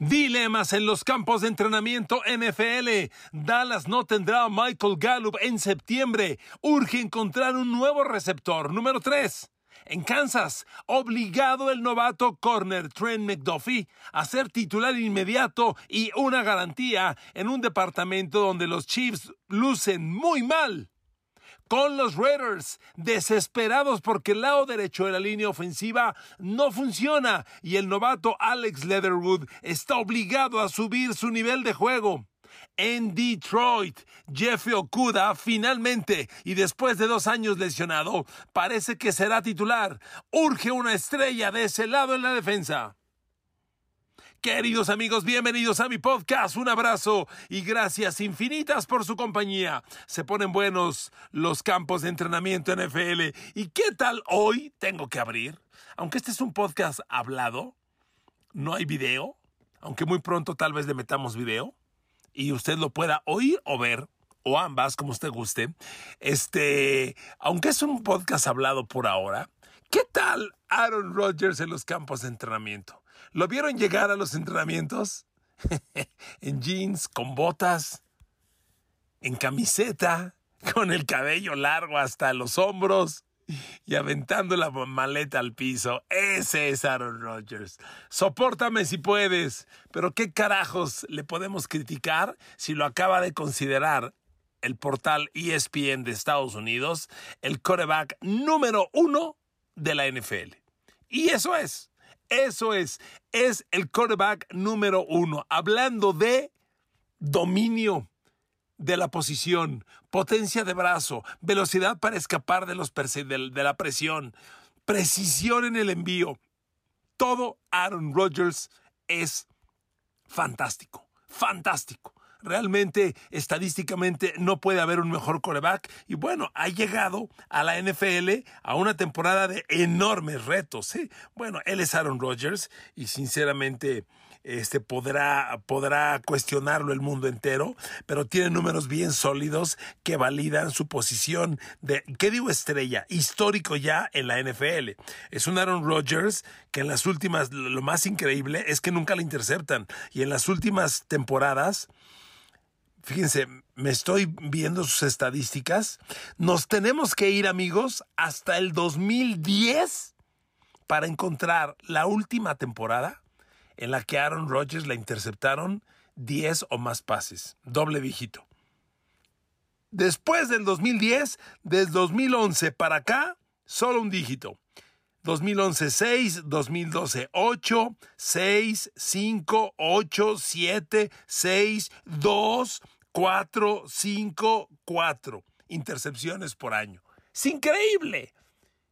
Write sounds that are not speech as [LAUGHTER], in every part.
Dilemas en los campos de entrenamiento NFL. Dallas no tendrá a Michael Gallup en septiembre. Urge encontrar un nuevo receptor. Número 3. En Kansas, obligado el novato corner Trent McDuffie a ser titular inmediato y una garantía en un departamento donde los Chiefs lucen muy mal con los Raiders, desesperados porque el lado derecho de la línea ofensiva no funciona y el novato Alex Leatherwood está obligado a subir su nivel de juego. En Detroit, Jeffrey Okuda finalmente, y después de dos años lesionado, parece que será titular. Urge una estrella de ese lado en la defensa. Queridos amigos, bienvenidos a mi podcast. Un abrazo y gracias infinitas por su compañía. Se ponen buenos los campos de entrenamiento NFL. ¿Y qué tal hoy tengo que abrir? Aunque este es un podcast hablado, no hay video, aunque muy pronto tal vez le metamos video y usted lo pueda oír o ver o ambas, como usted guste. Este, aunque es un podcast hablado por ahora, ¿qué tal Aaron Rodgers en los campos de entrenamiento? ¿Lo vieron llegar a los entrenamientos? [LAUGHS] en jeans, con botas, en camiseta, con el cabello largo hasta los hombros y aventando la maleta al piso. Ese es Aaron Rodgers. Sopórtame si puedes, pero ¿qué carajos le podemos criticar si lo acaba de considerar el portal ESPN de Estados Unidos el coreback número uno de la NFL? Y eso es. Eso es, es el quarterback número uno. Hablando de dominio de la posición, potencia de brazo, velocidad para escapar de, de la presión, precisión en el envío. Todo Aaron Rodgers es fantástico, fantástico realmente estadísticamente no puede haber un mejor coreback. Y bueno, ha llegado a la NFL a una temporada de enormes retos. ¿eh? Bueno, él es Aaron Rodgers y sinceramente este podrá, podrá cuestionarlo el mundo entero, pero tiene números bien sólidos que validan su posición de, ¿qué digo estrella? Histórico ya en la NFL. Es un Aaron Rodgers que en las últimas, lo más increíble es que nunca le interceptan y en las últimas temporadas fíjense, me estoy viendo sus estadísticas. Nos tenemos que ir, amigos, hasta el 2010 para encontrar la última temporada en la que Aaron Rodgers la interceptaron 10 o más pases, doble dígito. Después del 2010, desde 2011 para acá, solo un dígito. 2011 6, 2012 8, 6, 5, 8, 7, 6, 2, 4, 5, 4 intercepciones por año. Es increíble.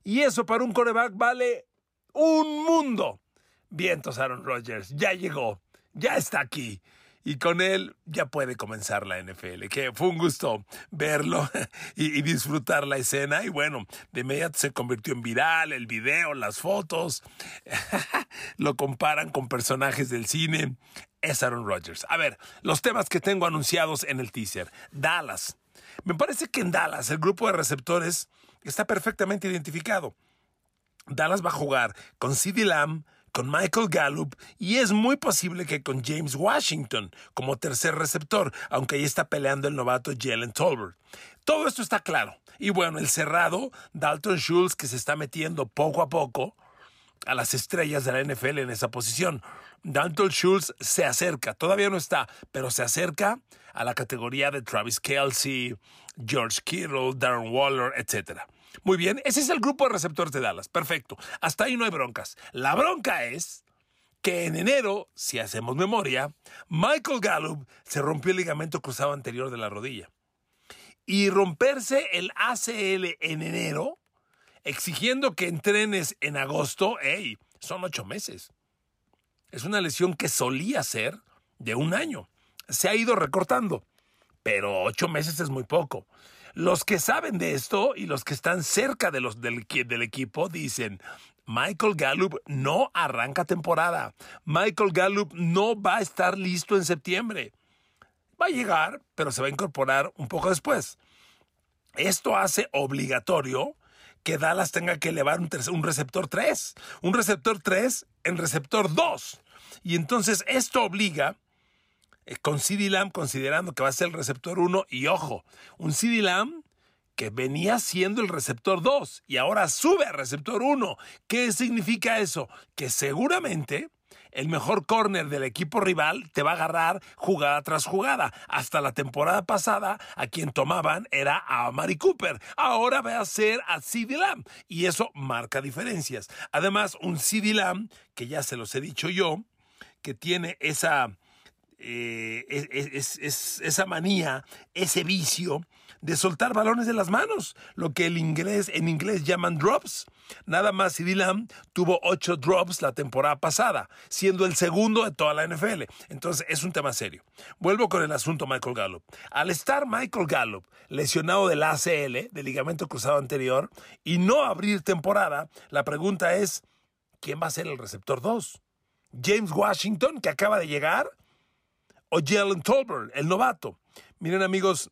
Y eso para un coreback vale un mundo. Vientos Aaron Rodgers, ya llegó, ya está aquí y con él ya puede comenzar la NFL, que fue un gusto verlo [LAUGHS] y, disfrutar la escena y bueno, de inmediato se convirtió en viral, el video, las fotos, [LAUGHS] lo comparan con personajes del cine, es Aaron Rodgers. A ver, los temas que tengo anunciados en el teaser, Dallas. Me parece que en Dallas el grupo de receptores está perfectamente identificado. Dallas va a jugar con CeeDee Lamb, con Michael Gallup y es muy posible que con James Washington como tercer receptor, aunque ahí está peleando el novato Jalen Tolbert. Todo esto está claro. Y bueno, el cerrado, Dalton Schultz, que se está metiendo poco a poco a las estrellas de la NFL en esa posición. Dalton Schultz se acerca, todavía no está, pero se acerca a la categoría de Travis Kelsey, George Kittle, Darren Waller, etc. Muy bien, ese es el grupo de receptores de Dallas. Perfecto. Hasta ahí no hay broncas. La bronca es que en enero, si hacemos memoria, Michael Gallup se rompió el ligamento cruzado anterior de la rodilla. Y romperse el ACL en enero, exigiendo que entrenes en agosto, hey, son ocho meses. Es una lesión que solía ser de un año. Se ha ido recortando, pero ocho meses es muy poco. Los que saben de esto y los que están cerca de los del, equipo dicen, Michael Gallup no arranca temporada. Michael Gallup no va a estar listo en septiembre. Va a llegar, pero se va a incorporar un poco después. Esto hace obligatorio que Dallas tenga que elevar un, un receptor 3. Un receptor 3 en receptor 2. Y entonces esto obliga con CD Lamb, considerando que va a ser el receptor 1, y ojo, un CD Lamb que venía siendo el receptor 2 y ahora sube a receptor 1. ¿Qué significa eso? Que seguramente el mejor corner del equipo rival te va a agarrar jugada tras jugada. Hasta la temporada pasada, a quien tomaban era a Mari Cooper. Ahora va a ser a CD Lamb. Y eso marca diferencias. Además, un CD Lamb, que ya se los he dicho yo, que tiene esa, eh, esa manía, ese vicio de soltar balones de las manos, lo que el inglés, en inglés llaman drops. Nada más CD Lamb tuvo ocho drops la temporada pasada, siendo el segundo de toda la NFL. Entonces es un tema serio. Vuelvo con el asunto Michael Gallup. Al estar Michael Gallup lesionado del ACL, del ligamento cruzado anterior, y no abrir temporada, la pregunta es, ¿quién va a ser el receptor 2? ¿James Washington, que acaba de llegar? ¿O Jalen Tolbert, el novato? Miren amigos,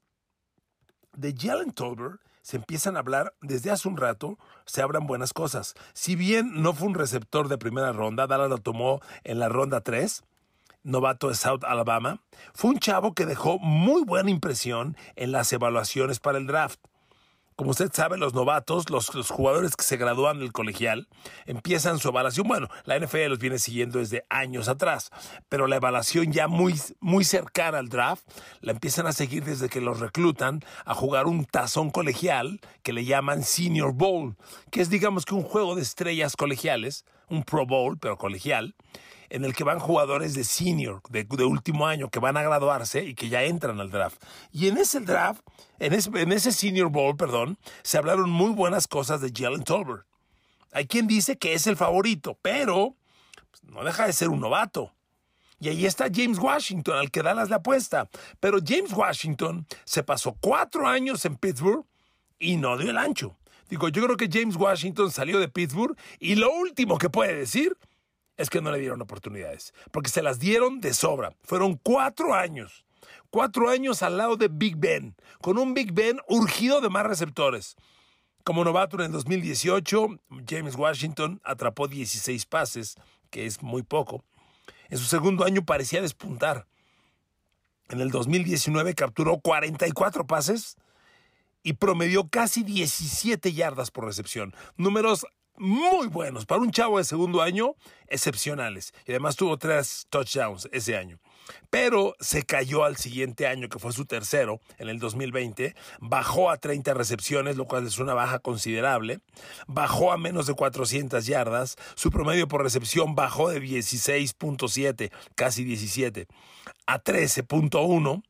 de Jalen Tolbert se empiezan a hablar desde hace un rato, se hablan buenas cosas. Si bien no fue un receptor de primera ronda, Dallas lo tomó en la ronda 3, novato de South Alabama, fue un chavo que dejó muy buena impresión en las evaluaciones para el draft. Como usted sabe, los novatos, los, jugadores que se gradúan del colegial, empiezan su evaluación. Bueno, la NFL los viene siguiendo desde años atrás, pero la evaluación ya muy, muy cercana al draft la empiezan a seguir desde que los reclutan a jugar un tazón colegial que le llaman Senior Bowl, que es digamos que un juego de estrellas colegiales, un Pro Bowl, pero colegial, en el que van jugadores de senior, de, último año, que van a graduarse y que ya entran al draft. Y en ese draft, en ese, en ese Senior Bowl, perdón, se hablaron muy buenas cosas de Jalen Tolbert. Hay quien dice que es el favorito, pero pues, no deja de ser un novato. Y ahí está James Washington, al que Dallas la apuesta. Pero James Washington se pasó cuatro años en Pittsburgh y no dio el ancho. Digo, yo creo que James Washington salió de Pittsburgh y lo último que puede decir es que no le dieron oportunidades, porque se las dieron de sobra. Fueron cuatro años, cuatro años al lado de Big Ben, con un Big Ben urgido de más receptores. Como novato en el 2018, James Washington atrapó 16 pases, que es muy poco. En su segundo año parecía despuntar. En el 2019 capturó 44 pases y promedió casi 17 yardas por recepción. Números muy buenos. Para un chavo de segundo año, excepcionales. Y además tuvo tres touchdowns ese año. Pero se cayó al siguiente año, que fue su tercero, en el 2020. Bajó a 30 recepciones, lo cual es una baja considerable. Bajó a menos de 400 yardas. Su promedio por recepción bajó de 16.7, casi 17, a 13.1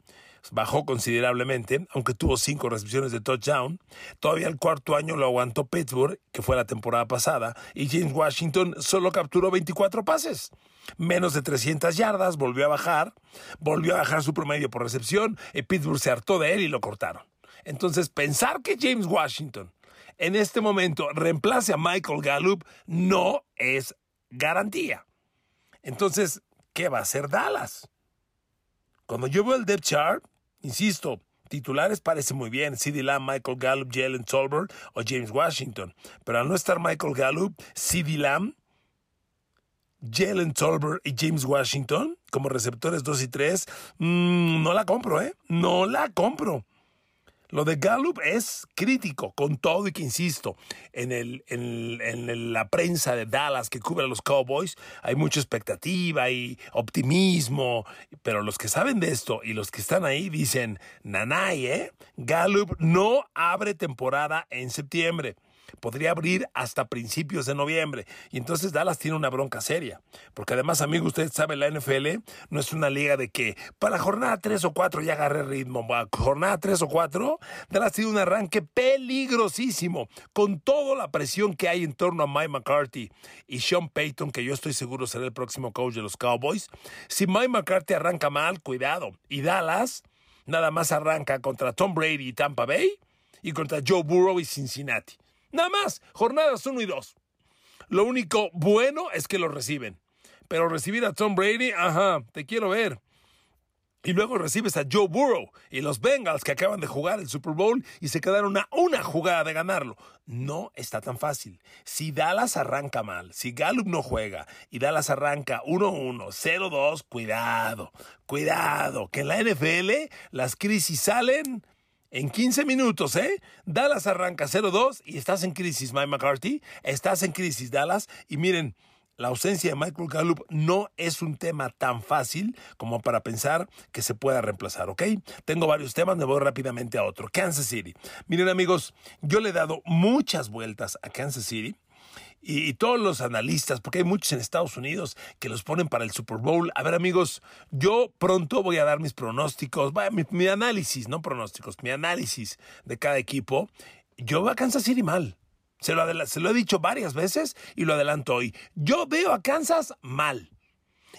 bajó considerablemente, aunque tuvo cinco recepciones de touchdown. Todavía el cuarto año lo aguantó Pittsburgh, que fue la temporada pasada, y James Washington solo capturó 24 pases. Menos de 300 yardas, volvió a bajar, volvió a bajar su promedio por recepción, y Pittsburgh se hartó de él y lo cortaron. Entonces, pensar que James Washington en este momento reemplace a Michael Gallup no es garantía. Entonces, ¿qué va a hacer Dallas? Cuando yo veo el depth chart, Insisto, titulares parece muy bien, CD Lamb, Michael Gallup, Jalen Tolbert o James Washington. Pero al no estar Michael Gallup, CD Lamb, Jalen Tolbert y James Washington como receptores 2 y 3, mm, no la compro, ¿eh? No la compro. Lo de Gallup es crítico, con todo y que insisto, en, el, en, la prensa de Dallas que cubre a los Cowboys hay mucha expectativa y optimismo, pero los que saben de esto y los que están ahí dicen, nanay, ¿eh? Gallup no abre temporada en septiembre podría abrir hasta principios de noviembre. Y entonces Dallas tiene una bronca seria. Porque además, amigo, usted sabe, la NFL no es una liga de que para jornada 3 o 4 ya agarre ritmo. jornada 3 o 4, Dallas tiene un arranque peligrosísimo. Con toda la presión que hay en torno a Mike McCarthy y Sean Payton, que yo estoy seguro será el próximo coach de los Cowboys. Si Mike McCarthy arranca mal, cuidado. Y Dallas nada más arranca contra Tom Brady y Tampa Bay y contra Joe Burrow y Cincinnati. Nada más, jornadas 1 y 2. Lo único bueno es que lo reciben. Pero recibir a Tom Brady, ajá, te quiero ver. Y luego recibes a Joe Burrow y los Bengals que acaban de jugar el Super Bowl y se quedaron a una jugada de ganarlo. No está tan fácil. Si Dallas arranca mal, si Gallup no juega y Dallas arranca 1-1, 0-2, cuidado, cuidado, que en la NFL las crisis salen en 15 minutos, ¿eh? Dallas arranca 0-2 y estás en crisis, Mike McCarthy. Estás en crisis, Dallas. Y miren, la ausencia de Michael Gallup no es un tema tan fácil como para pensar que se pueda reemplazar, ¿ok? Tengo varios temas, me voy rápidamente a otro. Kansas City. Miren amigos, yo le he dado muchas vueltas a Kansas City. Y, todos los analistas, porque hay muchos en Estados Unidos que los ponen para el Super Bowl. A ver amigos, yo pronto voy a dar mis pronósticos, mi, análisis, no pronósticos, mi análisis de cada equipo. Yo voy a Kansas City mal. Se lo, he dicho varias veces y lo adelanto hoy. Yo veo a Kansas mal.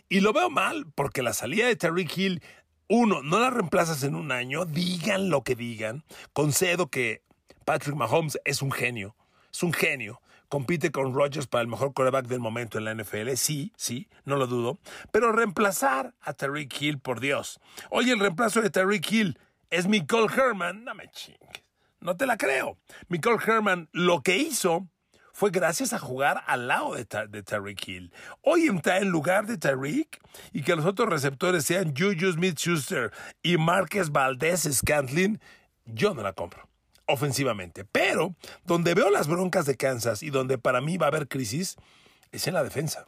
Y lo veo mal porque la salida de Terry Hill, uno, no la reemplazas en un año, digan lo que digan. Concedo que Patrick Mahomes es un genio, es un genio. Compite con Rodgers para el mejor quarterback del momento en la NFL, sí, sí, no lo dudo. Pero reemplazar a Terry Hill, por Dios. Oye, el reemplazo de Terry Hill es Nicole Herman, no me chingues. No te la creo. Michael Herman lo que hizo fue gracias a jugar al lado de, de Tyreek Hill. Hoy está en lugar de Tyreek y que los otros receptores sean Juju Smith-Schuster y Marquez Valdez Scantlin, yo no la compro ofensivamente. Pero donde veo las broncas de Kansas y donde para mí va a haber crisis es en la defensa.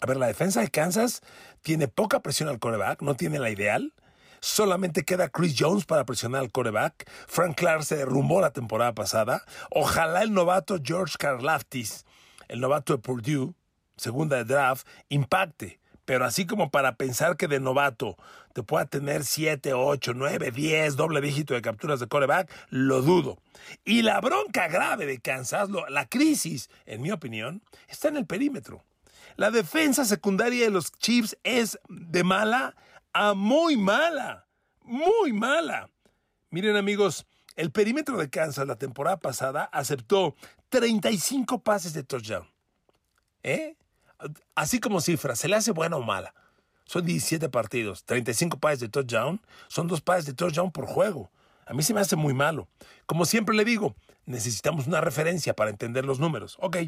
A ver, la defensa de Kansas tiene poca presión al coreback, no tiene la ideal. Solamente queda Chris Jones para presionar al coreback. Frank Clark se derrumbó la temporada pasada. Ojalá el novato George Karlaftis, el novato de Purdue, segunda de draft, impacte. Pero así como para pensar que de novato te pueda tener 7, 8, 9, 10, doble dígito de capturas de coreback, lo dudo. Y la bronca grave de Kansas, la crisis, en mi opinión, está en el perímetro. La defensa secundaria de los Chiefs es de mala a muy mala, muy mala. Miren amigos, el perímetro de Kansas la temporada pasada aceptó 35 pases de touchdown. ¿Eh? Así como cifra, ¿se le hace buena o mala? Son 17 partidos, 35 pases de touchdown, son dos pases de touchdown por juego. A mí se me hace muy malo. Como siempre le digo, necesitamos una referencia para entender los números. Ok,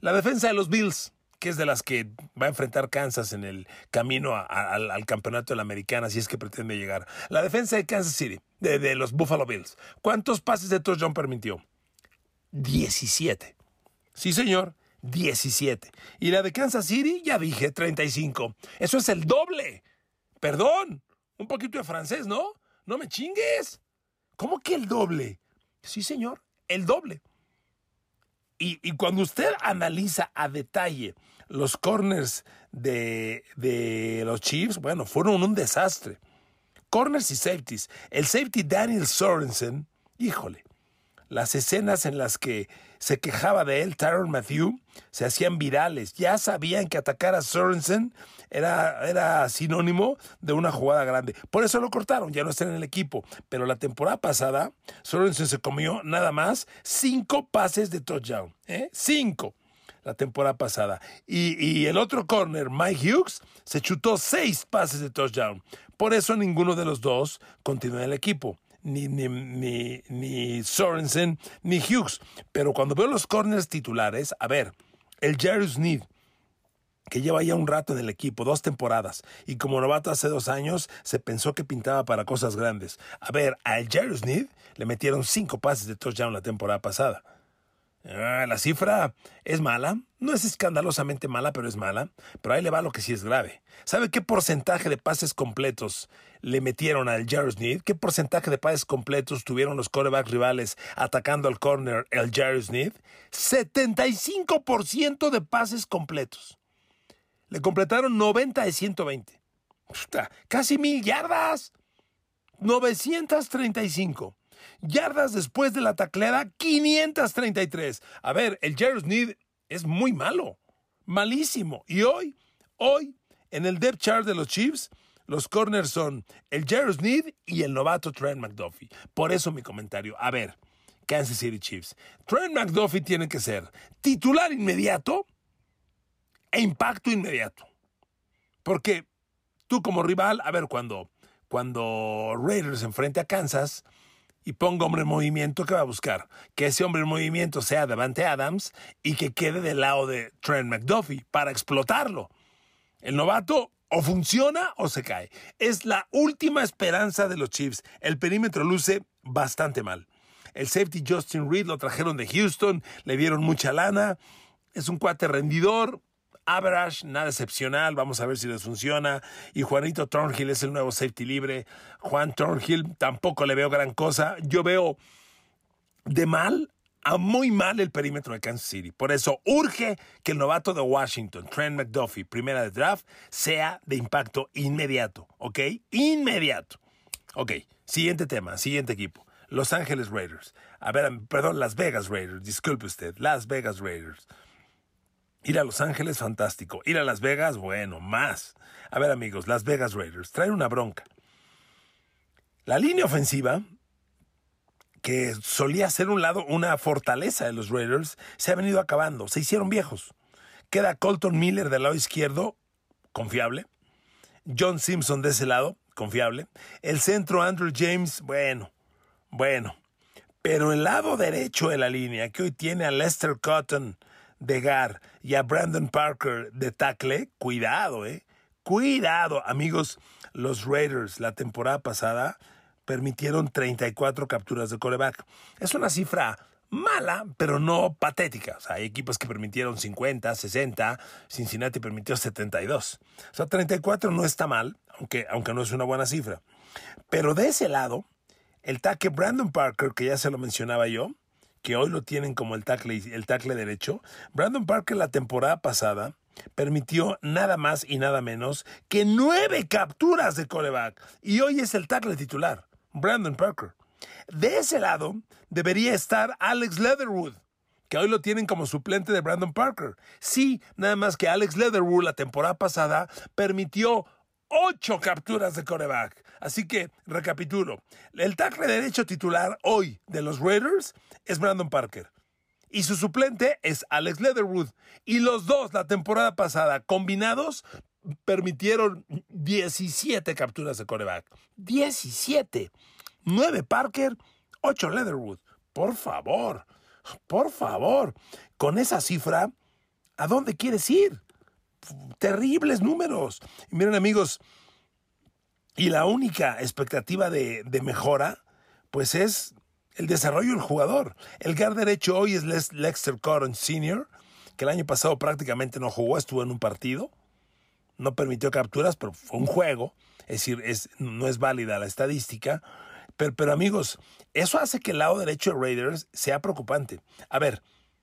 la defensa de los Bills que es de las que va a enfrentar Kansas en el camino al, campeonato de la americana, si es que pretende llegar. La defensa de Kansas City, de, los Buffalo Bills. ¿Cuántos pases de touchdown permitió? 17. Sí, señor, 17. Y la de Kansas City, ya dije, 35. Eso es el doble. Perdón, un poquito de francés, ¿no? No me chingues. ¿Cómo que el doble? Sí, señor, el doble. Y, cuando usted analiza a detalle los corners de, de, los Chiefs, bueno, fueron un desastre. Corners y safeties. El safety Daniel Sorensen, híjole, las escenas en las que se quejaba de él Tyron Matthew se hacían virales. Ya sabían que atacar a Sorensen era, era sinónimo de una jugada grande. Por eso lo cortaron, ya no está en el equipo. Pero la temporada pasada, Sorensen se comió nada más cinco pases de touchdown. ¿eh? Cinco la temporada pasada. Y, y, el otro corner, Mike Hughes, se chutó seis pases de touchdown. Por eso ninguno de los dos continúa en el equipo ni, ni, ni, Sorensen, ni Hughes. Pero cuando veo los corners titulares, a ver, el Jerry Sneed, que lleva ya un rato en el equipo, dos temporadas, y como novato hace dos años, se pensó que pintaba para cosas grandes. A ver, al Jerry Sneed le metieron cinco pases de touchdown la temporada pasada. Ah, la cifra es mala, no es escandalosamente mala, pero es mala. Pero ahí le va lo que sí es grave. ¿Sabe qué porcentaje de pases completos le metieron al Jared Sneed? ¿Qué porcentaje de pases completos tuvieron los corebacks rivales atacando al corner el Jared Sneed? 75% de pases completos. Le completaron 90 de 120. Casi mil yardas. 935. Yardas después de la tacleada, 533. A ver, el Jared Sneed es muy malo, malísimo. Y hoy, hoy, en el depth chart de los Chiefs, los corners son el Jared Sneed y el novato Trent McDuffie. Por eso mi comentario. A ver, Kansas City Chiefs. Trent McDuffie tiene que ser titular inmediato e impacto inmediato. Porque tú como rival, a ver, cuando cuando Raiders enfrente a Kansas y ponga hombre en movimiento, ¿qué va a buscar? Que ese hombre en movimiento sea Devante Adams y que quede del lado de Trent McDuffie para explotarlo. El novato o funciona o se cae. Es la última esperanza de los Chiefs. El perímetro luce bastante mal. El safety Justin Reed lo trajeron de Houston, le dieron mucha lana. Es un cuate rendidor, average, nada excepcional. Vamos a ver si les funciona. Y Juanito Thornhill es el nuevo safety libre. Juan Thornhill tampoco le veo gran cosa. Yo veo de mal a muy mal el perímetro de Kansas City. Por eso urge que el novato de Washington, Trent McDuffie, primera de draft, sea de impacto inmediato. ¿Ok? Inmediato. Ok, siguiente tema, siguiente equipo. Los Ángeles Raiders. A ver, perdón, Las Vegas Raiders. Disculpe usted, Las Vegas Raiders. Ir a Los Ángeles, fantástico. Ir a Las Vegas, bueno, más. A ver, amigos, Las Vegas Raiders traen una bronca. La línea ofensiva, que solía ser un lado, una fortaleza de los Raiders, se ha venido acabando. Se hicieron viejos. Queda Colton Miller del lado izquierdo, confiable. John Simpson de ese lado, confiable. El centro Andrew James, bueno, bueno. Pero el lado derecho de la línea, que hoy tiene a Lester Cotton, de Gar y a Brandon Parker de tackle, cuidado, eh. Cuidado, amigos. Los Raiders la temporada pasada permitieron 34 capturas de coreback. Es una cifra mala, pero no patética. Hay equipos que permitieron 50, 60, Cincinnati permitió 72. O sea, 34 no está mal, aunque, aunque no es una buena cifra. Pero de ese lado, el tackle Brandon Parker, que ya se lo mencionaba yo, que hoy lo tienen como el tackle, el tackle derecho, Brandon Parker la temporada pasada permitió nada más y nada menos que nueve capturas de coreback y hoy es el tackle titular, Brandon Parker. De ese lado debería estar Alex Leatherwood, que hoy lo tienen como suplente de Brandon Parker. Sí, nada más que Alex Leatherwood la temporada pasada permitió ocho capturas de coreback. Así que, recapitulo, el tackle derecho titular hoy de los Raiders es Brandon Parker. Y su suplente es Alex Leatherwood. Y los dos la temporada pasada combinados permitieron 17 capturas de coreback. 17. 9 Parker, 8 Leatherwood. Por favor, por favor. Con esa cifra, ¿a dónde quieres ir? Terribles números. miren amigos, y la única expectativa de, mejora, pues es el desarrollo del jugador. El guard derecho hoy es Lexter Cotton Sr., que el año pasado prácticamente no jugó, estuvo en un partido, no permitió capturas, pero fue un juego, es decir, es, no es válida la estadística. Pero, pero amigos, eso hace que el lado derecho de Raiders sea preocupante. A ver,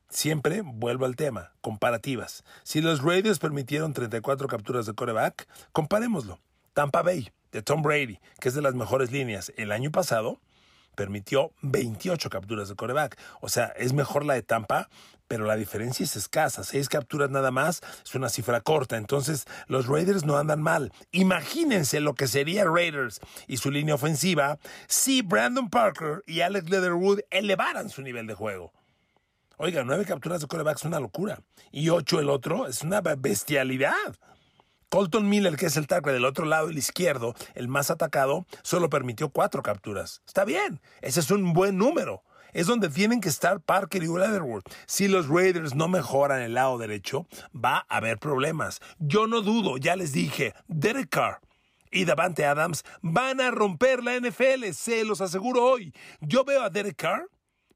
Siempre vuelvo al tema, comparativas. Si los Raiders permitieron 34 capturas de coreback, comparémoslo. Tampa Bay, de Tom Brady, que es de las mejores líneas, el año pasado permitió 28 capturas de coreback. O sea, es mejor la de Tampa, pero la diferencia es escasa. Seis capturas nada más es una cifra corta. Entonces, los Raiders no andan mal. Imagínense lo que sería Raiders y su línea ofensiva si Brandon Parker y Alex Leatherwood elevaran su nivel de juego. Oiga, nueve capturas de coreback es una locura. Y ocho el otro es una bestialidad. Colton Miller, que es el tackle del otro lado, el izquierdo, el más atacado, solo permitió cuatro capturas. Está bien, ese es un buen número. Es donde tienen que estar Parker y Leatherwood. Si los Raiders no mejoran el lado derecho, va a haber problemas. Yo no dudo, ya les dije, Derek Carr y Davante Adams van a romper la NFL, se los aseguro hoy. Yo veo a Derek Carr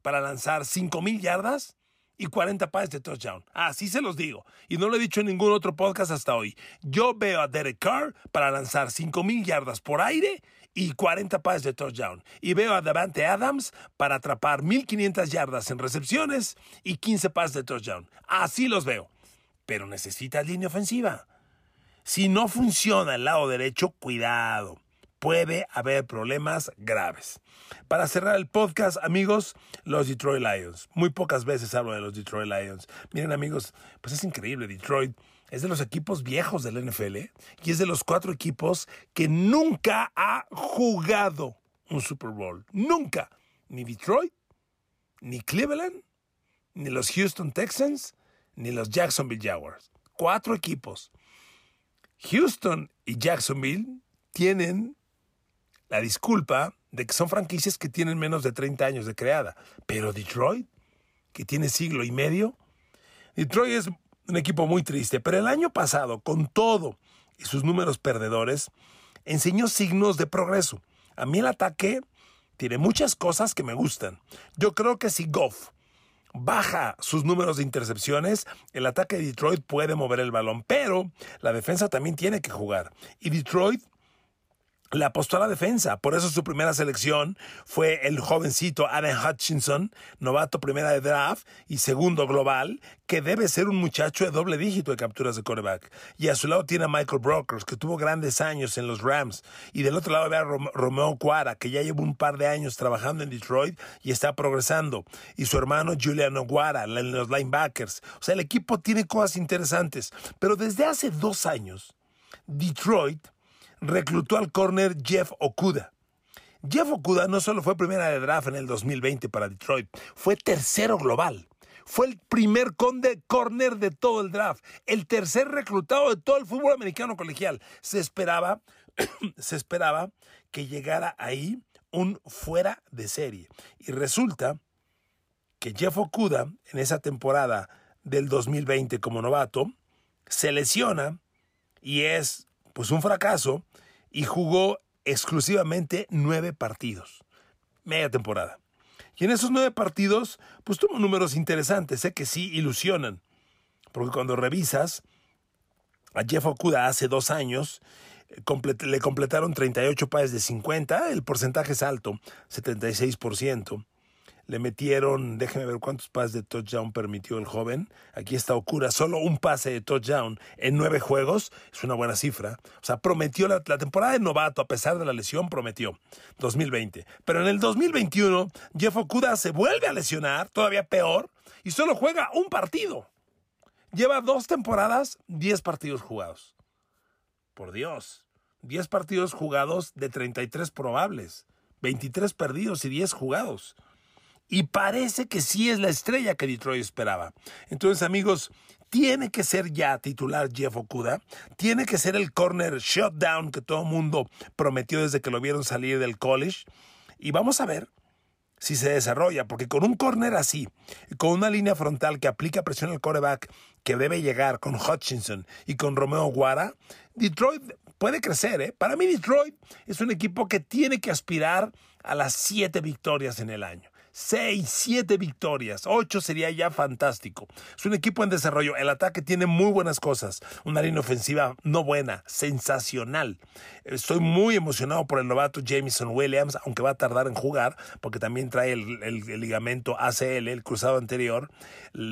para lanzar 5.000 yardas y 40 pases de touchdown. Así se los digo. Y no lo he dicho en ningún otro podcast hasta hoy. Yo veo a Derek Carr para lanzar 5.000 yardas por aire y 40 pases de touchdown. Y veo a Davante Adams para atrapar 1.500 yardas en recepciones y 15 pases de touchdown. Así los veo. Pero necesita línea ofensiva. Si no funciona el lado derecho, cuidado puede haber problemas graves. Para cerrar el podcast, amigos, los Detroit Lions. Muy pocas veces hablo de los Detroit Lions. Miren, amigos, pues es increíble. Detroit es de los equipos viejos del NFL y es de los cuatro equipos que nunca ha jugado un Super Bowl. Nunca. Ni Detroit, ni Cleveland, ni los Houston Texans, ni los Jacksonville Jaguars. Cuatro equipos. Houston y Jacksonville tienen la disculpa de que son franquicias que tienen menos de 30 años de creada. Pero Detroit, que tiene siglo y medio, Detroit es un equipo muy triste, pero el año pasado, con todo y sus números perdedores, enseñó signos de progreso. A mí el ataque tiene muchas cosas que me gustan. Yo creo que si Goff baja sus números de intercepciones, el ataque de Detroit puede mover el balón, pero la defensa también tiene que jugar. Y Detroit le apostó a la defensa. Por eso su primera selección fue el jovencito Adam Hutchinson, novato primera de draft y segundo global, que debe ser un muchacho de doble dígito de capturas de quarterback. Y a su lado tiene a Michael Brokers, que tuvo grandes años en los Rams. Y del otro lado ve a Romeo Cuara, que ya lleva un par de años trabajando en Detroit y está progresando. Y su hermano Julian Guara, en los linebackers. O sea, el equipo tiene cosas interesantes. Pero desde hace dos años, Detroit reclutó al corner Jeff Okuda. Jeff Okuda no solo fue primera de draft en el 2020 para Detroit, fue tercero global. Fue el primer conde corner de todo el draft, el tercer reclutado de todo el fútbol americano colegial. Se esperaba, [COUGHS] se esperaba que llegara ahí un fuera de serie. Y resulta que Jeff Okuda, en esa temporada del 2020 como novato, se lesiona y es pues un fracaso y jugó exclusivamente nueve partidos, media temporada. Y en esos nueve partidos, pues tuvo números interesantes, sé que sí ilusionan, porque cuando revisas a Jeff Okuda hace dos años, eh, le completaron 38 pases de 50, el porcentaje es alto, 76%. Le metieron, déjeme ver cuántos pases de touchdown permitió el joven. Aquí está Okura, solo un pase de touchdown en nueve juegos. Es una buena cifra. O sea, prometió la, temporada de novato, a pesar de la lesión, prometió. 2020. Pero en el 2021, Jeff Okuda se vuelve a lesionar, todavía peor, y solo juega un partido. Lleva dos temporadas, diez partidos jugados. Por Dios. Diez partidos jugados de 33 probables. 23 perdidos y 10 jugados. Y parece que sí es la estrella que Detroit esperaba. Entonces, amigos, tiene que ser ya titular Jeff Okuda, tiene que ser el corner shutdown que todo mundo prometió desde que lo vieron salir del college. Y vamos a ver si se desarrolla, porque con un corner así, con una línea frontal que aplica presión al coreback que debe llegar con Hutchinson y con Romeo Guara, Detroit puede crecer. ¿eh? Para mí Detroit es un equipo que tiene que aspirar a las siete victorias en el año. 6, 7 victorias, 8 sería ya fantástico. Es un equipo en desarrollo, el ataque tiene muy buenas cosas, una línea ofensiva no buena, sensacional. Estoy muy emocionado por el novato Jameson Williams, aunque va a tardar en jugar, porque también trae el, ligamento ACL, el cruzado anterior,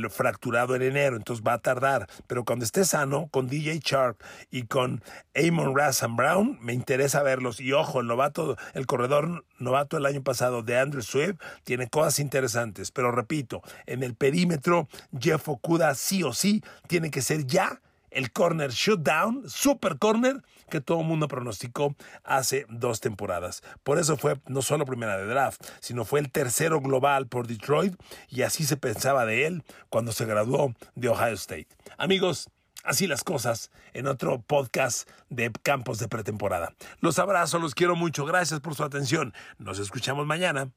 fracturado en enero, entonces va a tardar. Pero cuando esté sano, con DJ Sharp y con Amon Rassam Brown, me interesa verlos. Y ojo, el novato, el corredor novato del año pasado de Andrew Swift, tiene cosas interesantes, pero repito, en el perímetro, Jeff Okuda sí o sí tiene que ser ya el corner shutdown, super corner, que todo el mundo pronosticó hace dos temporadas. Por eso fue no solo primera de draft, sino fue el tercero global por Detroit y así se pensaba de él cuando se graduó de Ohio State. Amigos, Así las cosas en otro podcast de Campos de Pretemporada. Los abrazo, los quiero mucho. Gracias por su atención. Nos escuchamos mañana.